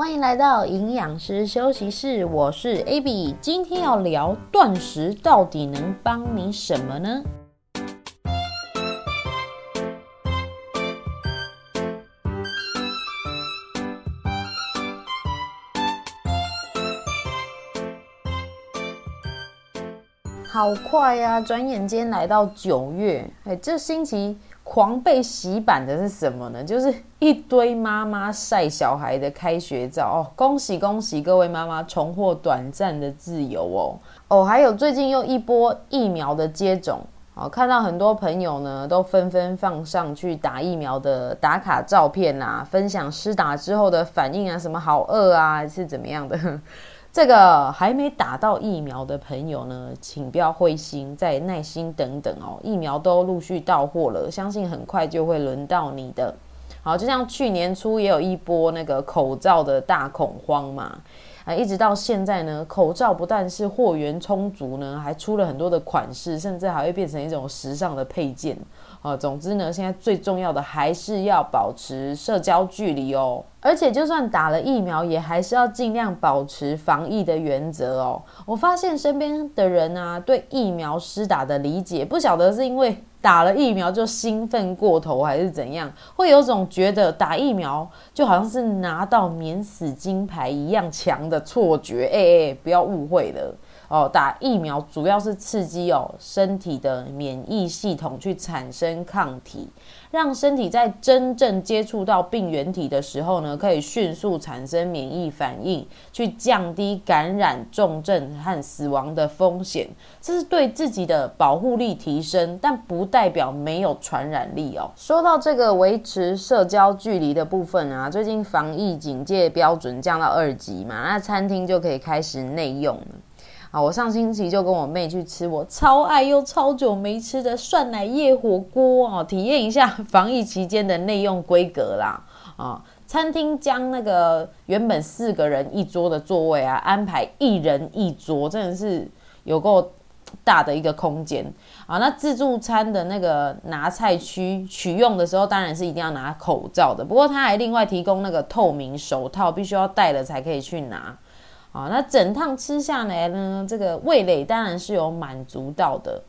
欢迎来到营养师休息室，我是 Abby，今天要聊断食到底能帮你什么呢？好快呀！转眼间来到九月，哎，这星期狂被洗版的是什么呢？就是一堆妈妈晒小孩的开学照哦，恭喜恭喜各位妈妈重获短暂的自由哦哦，还有最近又一波疫苗的接种哦，看到很多朋友呢都纷纷放上去打疫苗的打卡照片啊，分享施打之后的反应啊，什么好饿啊，是怎么样的。这个还没打到疫苗的朋友呢，请不要灰心，再耐心等等哦。疫苗都陆续到货了，相信很快就会轮到你的。好，就像去年初也有一波那个口罩的大恐慌嘛，啊，一直到现在呢，口罩不但是货源充足呢，还出了很多的款式，甚至还会变成一种时尚的配件。啊，总之呢，现在最重要的还是要保持社交距离哦。而且，就算打了疫苗，也还是要尽量保持防疫的原则哦。我发现身边的人啊，对疫苗施打的理解，不晓得是因为打了疫苗就兴奋过头，还是怎样，会有种觉得打疫苗就好像是拿到免死金牌一样强的错觉。哎哎，不要误会了。哦，打疫苗主要是刺激哦身体的免疫系统去产生抗体，让身体在真正接触到病原体的时候呢，可以迅速产生免疫反应，去降低感染、重症和死亡的风险。这是对自己的保护力提升，但不代表没有传染力哦。说到这个维持社交距离的部分啊，最近防疫警戒标准降到二级嘛，那餐厅就可以开始内用了。啊，我上星期就跟我妹去吃我超爱又超久没吃的涮奶叶火锅哦，体验一下 防疫期间的内用规格啦。啊，餐厅将那个原本四个人一桌的座位啊，安排一人一桌，真的是有够大的一个空间啊。那自助餐的那个拿菜区取用的时候，当然是一定要拿口罩的，不过他还另外提供那个透明手套，必须要戴了才可以去拿。啊，那整趟吃下来呢，这个味蕾当然是有满足到的。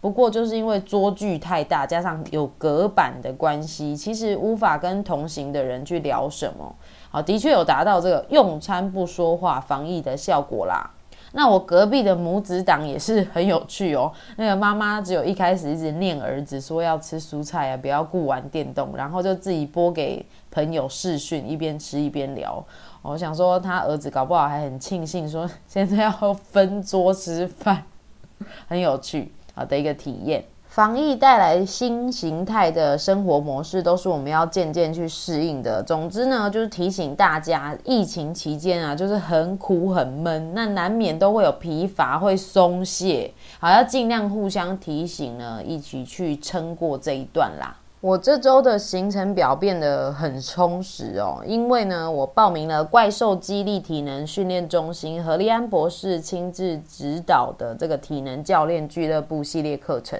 不过就是因为桌距太大，加上有隔板的关系，其实无法跟同行的人去聊什么。好，的确有达到这个用餐不说话防疫的效果啦。那我隔壁的母子档也是很有趣哦。那个妈妈只有一开始一直念儿子说要吃蔬菜啊，不要顾玩电动，然后就自己拨给朋友视讯，一边吃一边聊。我想说，他儿子搞不好还很庆幸，说现在要分桌吃饭，很有趣好的一个体验。防疫带来新形态的生活模式，都是我们要渐渐去适应的。总之呢，就是提醒大家，疫情期间啊，就是很苦很闷，那难免都会有疲乏，会松懈，好要尽量互相提醒呢，一起去撑过这一段啦。我这周的行程表变得很充实哦，因为呢，我报名了怪兽激励体能训练中心何利安博士亲自指导的这个体能教练俱乐部系列课程。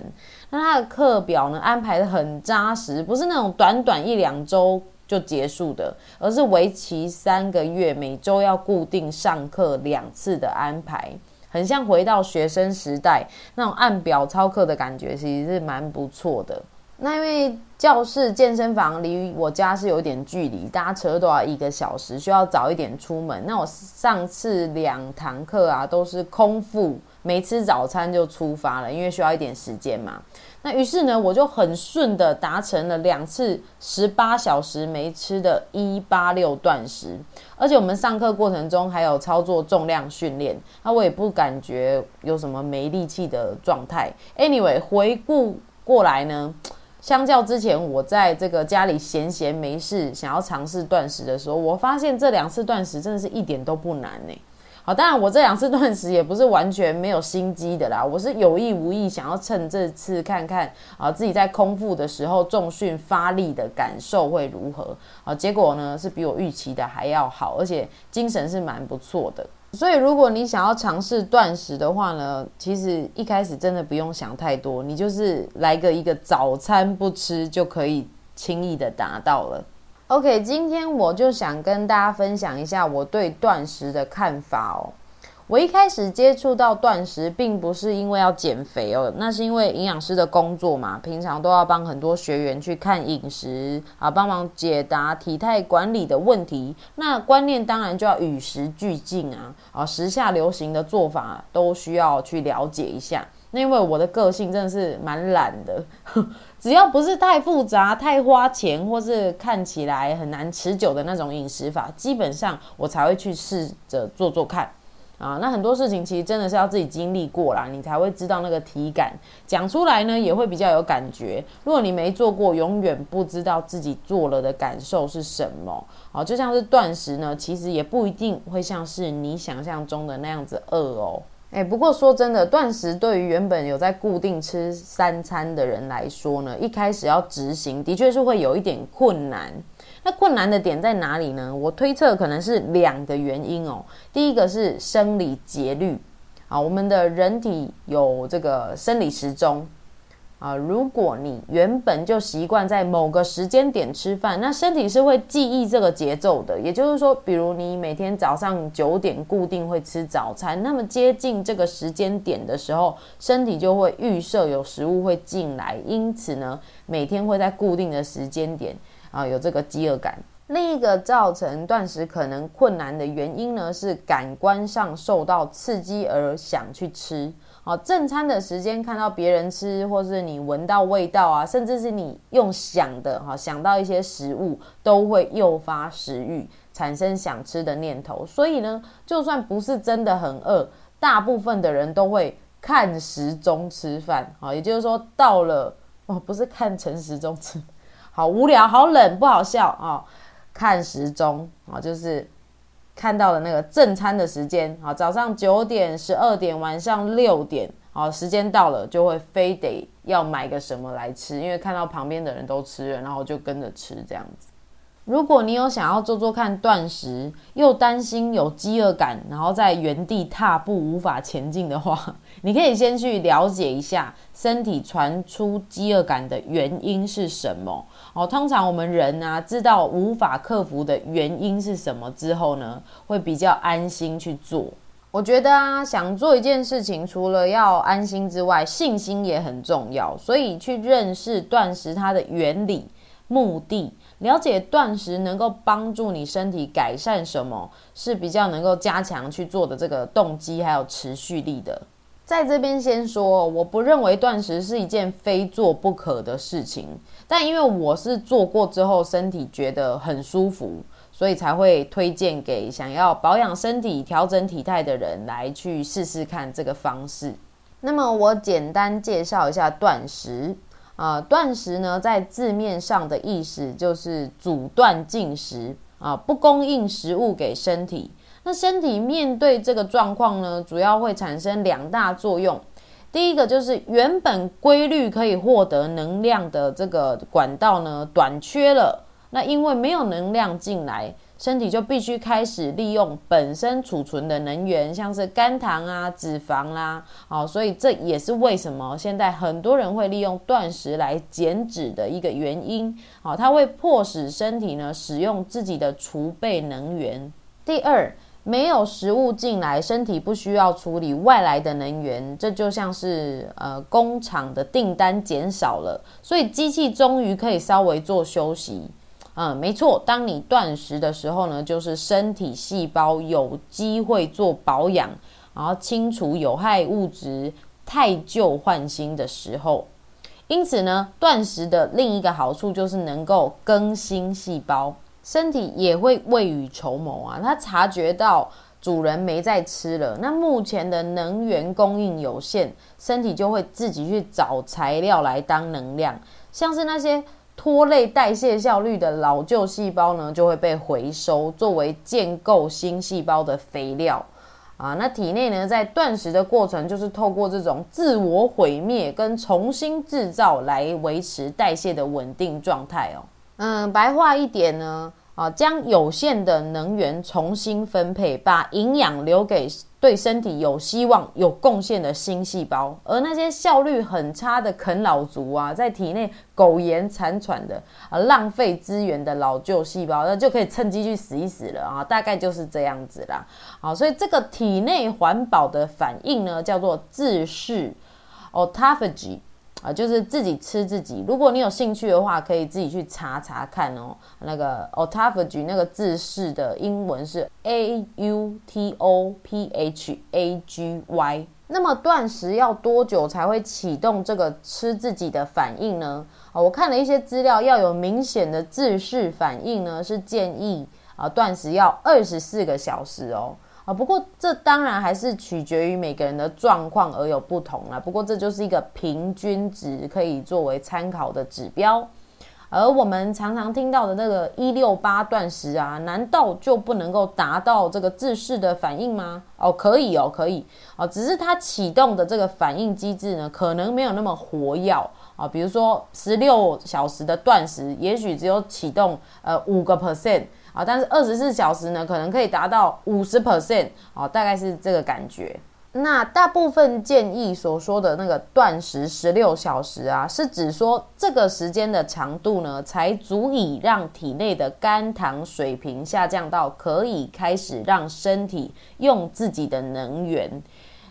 那他的课表呢安排的很扎实，不是那种短短一两周就结束的，而是为期三个月，每周要固定上课两次的安排，很像回到学生时代那种按表操课的感觉，其实是蛮不错的。那因为教室健身房离我家是有点距离，搭车都要一个小时，需要早一点出门。那我上次两堂课啊都是空腹，没吃早餐就出发了，因为需要一点时间嘛。那于是呢，我就很顺的达成了两次十八小时没吃的一八六断食，而且我们上课过程中还有操作重量训练，那我也不感觉有什么没力气的状态。Anyway，回顾过来呢。相较之前，我在这个家里闲闲没事，想要尝试断食的时候，我发现这两次断食真的是一点都不难呢。好，当然我这两次断食也不是完全没有心机的啦，我是有意无意想要趁这次看看啊自己在空腹的时候重训发力的感受会如何啊？结果呢是比我预期的还要好，而且精神是蛮不错的。所以，如果你想要尝试断食的话呢，其实一开始真的不用想太多，你就是来个一个早餐不吃就可以轻易的达到了。OK，今天我就想跟大家分享一下我对断食的看法哦。我一开始接触到断食，并不是因为要减肥哦，那是因为营养师的工作嘛，平常都要帮很多学员去看饮食啊，帮忙解答体态管理的问题。那观念当然就要与时俱进啊，啊，时下流行的做法都需要去了解一下。那因为我的个性真的是蛮懒的，只要不是太复杂、太花钱，或是看起来很难持久的那种饮食法，基本上我才会去试着做做看。啊，那很多事情其实真的是要自己经历过啦，你才会知道那个体感，讲出来呢也会比较有感觉。如果你没做过，永远不知道自己做了的感受是什么。好，就像是断食呢，其实也不一定会像是你想象中的那样子饿哦。哎，不过说真的，断食对于原本有在固定吃三餐的人来说呢，一开始要执行的确是会有一点困难。那困难的点在哪里呢？我推测可能是两个原因哦。第一个是生理节律啊，我们的人体有这个生理时钟啊。如果你原本就习惯在某个时间点吃饭，那身体是会记忆这个节奏的。也就是说，比如你每天早上九点固定会吃早餐，那么接近这个时间点的时候，身体就会预设有食物会进来，因此呢，每天会在固定的时间点。啊，有这个饥饿感。另一个造成断食可能困难的原因呢，是感官上受到刺激而想去吃。好，正餐的时间看到别人吃，或是你闻到味道啊，甚至是你用想的哈，想到一些食物，都会诱发食欲，产生想吃的念头。所以呢，就算不是真的很饿，大部分的人都会看时钟吃饭。好，也就是说，到了哦，不是看成时钟吃。好无聊，好冷，不好笑啊！看时钟啊，就是看到了那个正餐的时间啊，早上九点、十二点、晚上六点，好，时间到了就会非得要买个什么来吃，因为看到旁边的人都吃了，然后就跟着吃这样子。如果你有想要做做看断食，又担心有饥饿感，然后在原地踏步无法前进的话，你可以先去了解一下身体传出饥饿感的原因是什么。哦，通常我们人啊，知道无法克服的原因是什么之后呢，会比较安心去做。我觉得啊，想做一件事情，除了要安心之外，信心也很重要。所以去认识断食它的原理、目的。了解断食能够帮助你身体改善什么，是比较能够加强去做的这个动机还有持续力的。在这边先说，我不认为断食是一件非做不可的事情，但因为我是做过之后身体觉得很舒服，所以才会推荐给想要保养身体、调整体态的人来去试试看这个方式。那么我简单介绍一下断食。啊，断食呢，在字面上的意思就是阻断进食啊，不供应食物给身体。那身体面对这个状况呢，主要会产生两大作用。第一个就是原本规律可以获得能量的这个管道呢，短缺了。那因为没有能量进来。身体就必须开始利用本身储存的能源，像是肝糖啊、脂肪啦，好，所以这也是为什么现在很多人会利用断食来减脂的一个原因。好，它会迫使身体呢使用自己的储备能源。第二，没有食物进来，身体不需要处理外来的能源，这就像是呃工厂的订单减少了，所以机器终于可以稍微做休息。嗯，没错。当你断食的时候呢，就是身体细胞有机会做保养，然后清除有害物质、太旧换新的时候。因此呢，断食的另一个好处就是能够更新细胞，身体也会未雨绸缪啊。它察觉到主人没在吃了，那目前的能源供应有限，身体就会自己去找材料来当能量，像是那些。拖累代谢效率的老旧细胞呢，就会被回收作为建构新细胞的肥料啊。那体内呢，在断食的过程，就是透过这种自我毁灭跟重新制造来维持代谢的稳定状态哦。嗯，白话一点呢，啊，将有限的能源重新分配，把营养留给对身体有希望、有贡献的新细胞，而那些效率很差的啃老族啊，在体内苟延残喘的啊，浪费资源的老旧细胞，那就可以趁机去死一死了啊，大概就是这样子啦。好，所以这个体内环保的反应呢，叫做自噬 （autophagy）。啊，就是自己吃自己。如果你有兴趣的话，可以自己去查查看哦。那个 autophagy 那个字式的英文是 a u t o p h a g y。那么断食要多久才会启动这个吃自己的反应呢？啊，我看了一些资料，要有明显的自噬反应呢，是建议啊断食要二十四个小时哦。啊，不过这当然还是取决于每个人的状况而有不同啦。不过这就是一个平均值，可以作为参考的指标。而我们常常听到的那个一六八断食啊，难道就不能够达到这个自噬的反应吗？哦，可以哦，可以哦，只是它启动的这个反应机制呢，可能没有那么活跃啊。比如说十六小时的断食，也许只有启动呃五个 percent。啊，但是二十四小时呢，可能可以达到五十 percent 啊，大概是这个感觉。那大部分建议所说的那个断食十六小时啊，是指说这个时间的长度呢，才足以让体内的肝糖水平下降到可以开始让身体用自己的能源。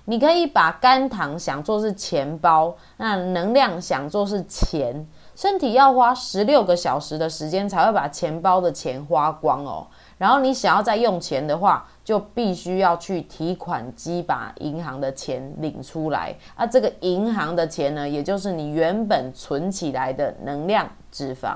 你可以把肝糖想做是钱包，那能量想做是钱。身体要花十六个小时的时间才会把钱包的钱花光哦。然后你想要再用钱的话，就必须要去提款机把银行的钱领出来。啊，这个银行的钱呢，也就是你原本存起来的能量脂肪。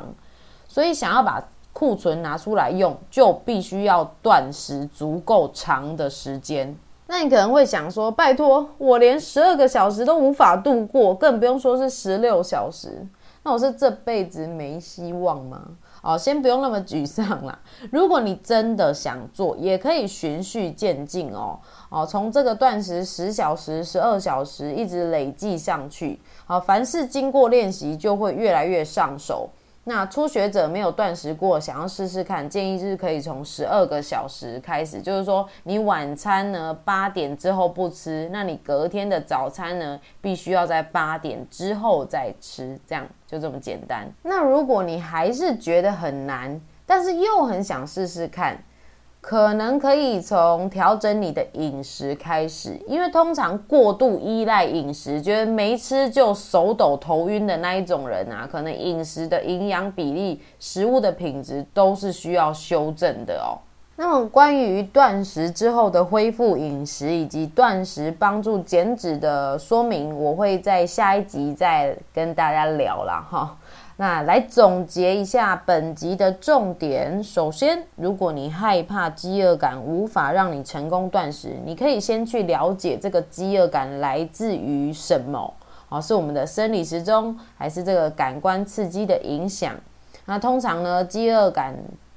所以想要把库存拿出来用，就必须要断食足够长的时间。那你可能会想说，拜托，我连十二个小时都无法度过，更不用说是十六小时。那我是这辈子没希望吗？哦，先不用那么沮丧啦。如果你真的想做，也可以循序渐进哦。哦，从这个断食十小时、十二小时一直累计上去。好，凡是经过练习，就会越来越上手。那初学者没有断食过，想要试试看，建议是可以从十二个小时开始，就是说你晚餐呢八点之后不吃，那你隔天的早餐呢必须要在八点之后再吃，这样就这么简单。那如果你还是觉得很难，但是又很想试试看。可能可以从调整你的饮食开始，因为通常过度依赖饮食，觉得没吃就手抖头晕的那一种人啊，可能饮食的营养比例、食物的品质都是需要修正的哦。那么关于断食之后的恢复饮食以及断食帮助减脂的说明，我会在下一集再跟大家聊了哈。那来总结一下本集的重点。首先，如果你害怕饥饿感无法让你成功断食，你可以先去了解这个饥饿感来自于什么。哦，是我们的生理时钟，还是这个感官刺激的影响？那通常呢，饥饿感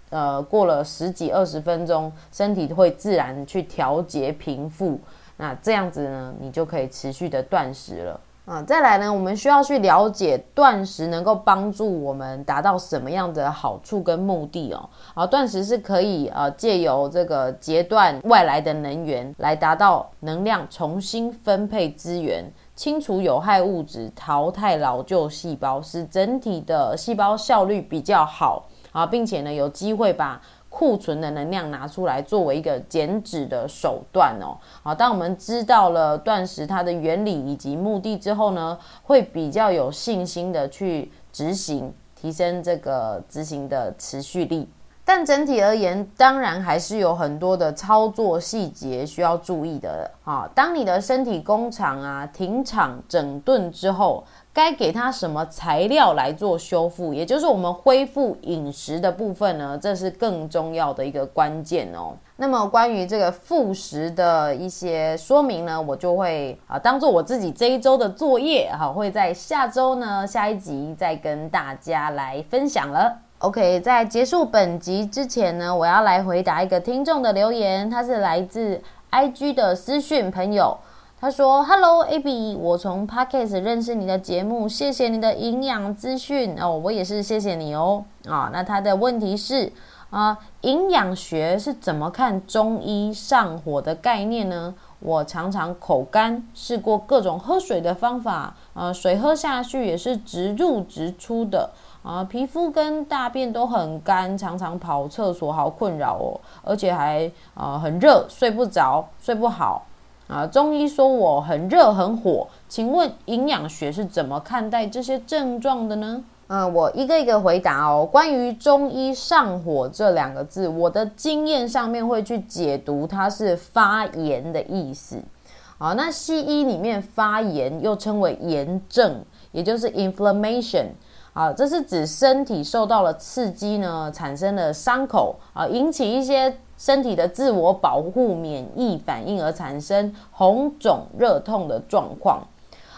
呃过了十几二十分钟，身体会自然去调节平复。那这样子呢，你就可以持续的断食了。啊，再来呢，我们需要去了解断食能够帮助我们达到什么样的好处跟目的哦。啊，断食是可以呃借由这个截断外来的能源，来达到能量重新分配资源、清除有害物质、淘汰老旧细胞，使整体的细胞效率比较好啊，并且呢有机会把。库存的能量拿出来作为一个减脂的手段哦。好，当我们知道了断食它的原理以及目的之后呢，会比较有信心的去执行，提升这个执行的持续力。但整体而言，当然还是有很多的操作细节需要注意的啊。当你的身体工厂啊停厂整顿之后。该给它什么材料来做修复，也就是我们恢复饮食的部分呢？这是更重要的一个关键哦。那么关于这个复食的一些说明呢，我就会啊当做我自己这一周的作业，好会在下周呢下一集再跟大家来分享了。OK，在结束本集之前呢，我要来回答一个听众的留言，他是来自 IG 的私讯朋友。他说：“Hello Abby，我从 Podcast 认识你的节目，谢谢你的营养资讯哦，我也是谢谢你哦啊。那他的问题是，啊，营养学是怎么看中医上火的概念呢？我常常口干，试过各种喝水的方法，呃，水喝下去也是直入直出的，啊，皮肤跟大便都很干，常常跑厕所，好困扰哦，而且还啊很热，睡不着，睡不好，啊，中医说我很热很火，请问营养学是怎么看待这些症状的呢？嗯，我一个一个回答哦。关于中医上火这两个字，我的经验上面会去解读它是发炎的意思。好，那西医里面发炎又称为炎症，也就是 inflammation。啊，这是指身体受到了刺激呢，产生了伤口啊，引起一些身体的自我保护免疫反应而产生红肿热痛的状况。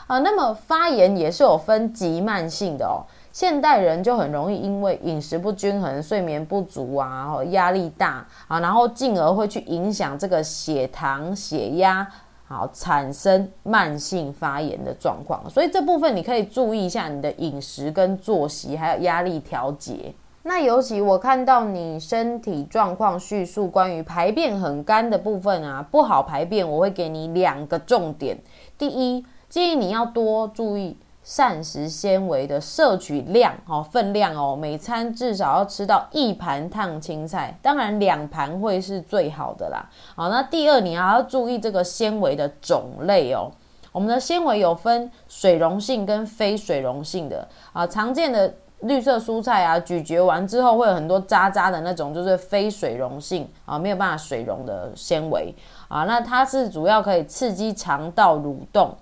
啊，那么发炎也是有分急慢性的哦。现代人就很容易因为饮食不均衡、睡眠不足啊，压力大啊，然后进而会去影响这个血糖、血压，好产生慢性发炎的状况。所以这部分你可以注意一下你的饮食跟作息，还有压力调节。那尤其我看到你身体状况叙述关于排便很干的部分啊，不好排便，我会给你两个重点。第一，建议你要多注意。膳食纤维的摄取量哦，分量哦，每餐至少要吃到一盘烫青菜，当然两盘会是最好的啦。好，那第二你还要注意这个纤维的种类哦。我们的纤维有分水溶性跟非水溶性的啊，常见的绿色蔬菜啊，咀嚼完之后会有很多渣渣的那种，就是非水溶性啊，没有办法水溶的纤维啊，那它是主要可以刺激肠道蠕动。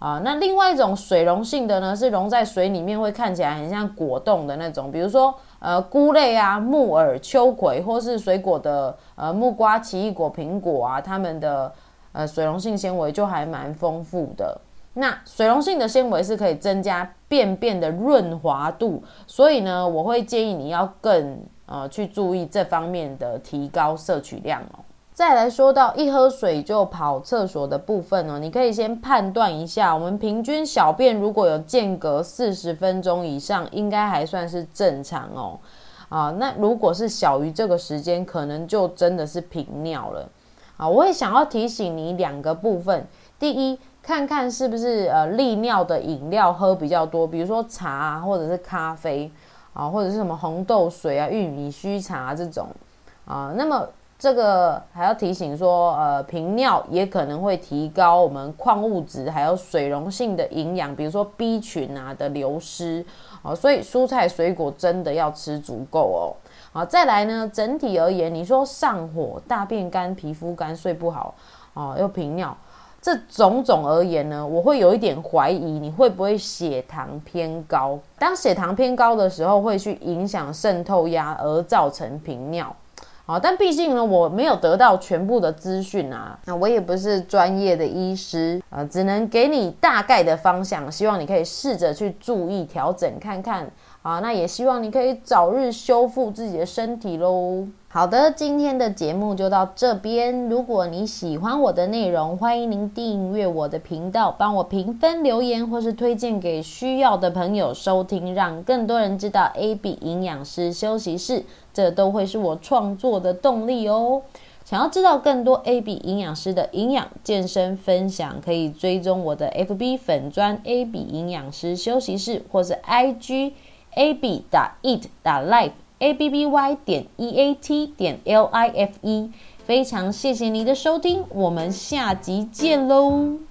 啊，那另外一种水溶性的呢，是溶在水里面，会看起来很像果冻的那种，比如说呃菇类啊、木耳、秋葵，或是水果的呃木瓜、奇异果、苹果啊，它们的呃水溶性纤维就还蛮丰富的。那水溶性的纤维是可以增加便便的润滑度，所以呢，我会建议你要更呃去注意这方面的提高摄取量哦。再来说到一喝水就跑厕所的部分哦，你可以先判断一下，我们平均小便如果有间隔四十分钟以上，应该还算是正常哦。啊，那如果是小于这个时间，可能就真的是频尿了。啊，我会想要提醒你两个部分，第一，看看是不是呃利尿的饮料喝比较多，比如说茶或者是咖啡啊，或者是什么红豆水啊、玉米须茶这种啊，那么。这个还要提醒说，呃，频尿也可能会提高我们矿物质还有水溶性的营养，比如说 B 群啊的流失哦，所以蔬菜水果真的要吃足够哦。好，再来呢，整体而言，你说上火、大便干、皮肤干、睡不好哦，又频尿，这种种而言呢，我会有一点怀疑你会不会血糖偏高。当血糖偏高的时候，会去影响渗透压而造成频尿。啊，但毕竟呢，我没有得到全部的资讯啊，那我也不是专业的医师啊，只能给你大概的方向，希望你可以试着去注意调整看看啊，那也希望你可以早日修复自己的身体喽。好的，今天的节目就到这边。如果你喜欢我的内容，欢迎您订阅我的频道，帮我评分、留言，或是推荐给需要的朋友收听，让更多人知道 AB 营养师休息室。这都会是我创作的动力哦。想要知道更多 AB 营养师的营养健身分享，可以追踪我的 FB 粉砖 AB 营养师休息室，或是 IG AB 打 Eat 打 Life。a b b y 点 e a t 点 l i f e，非常谢谢你的收听，我们下集见喽。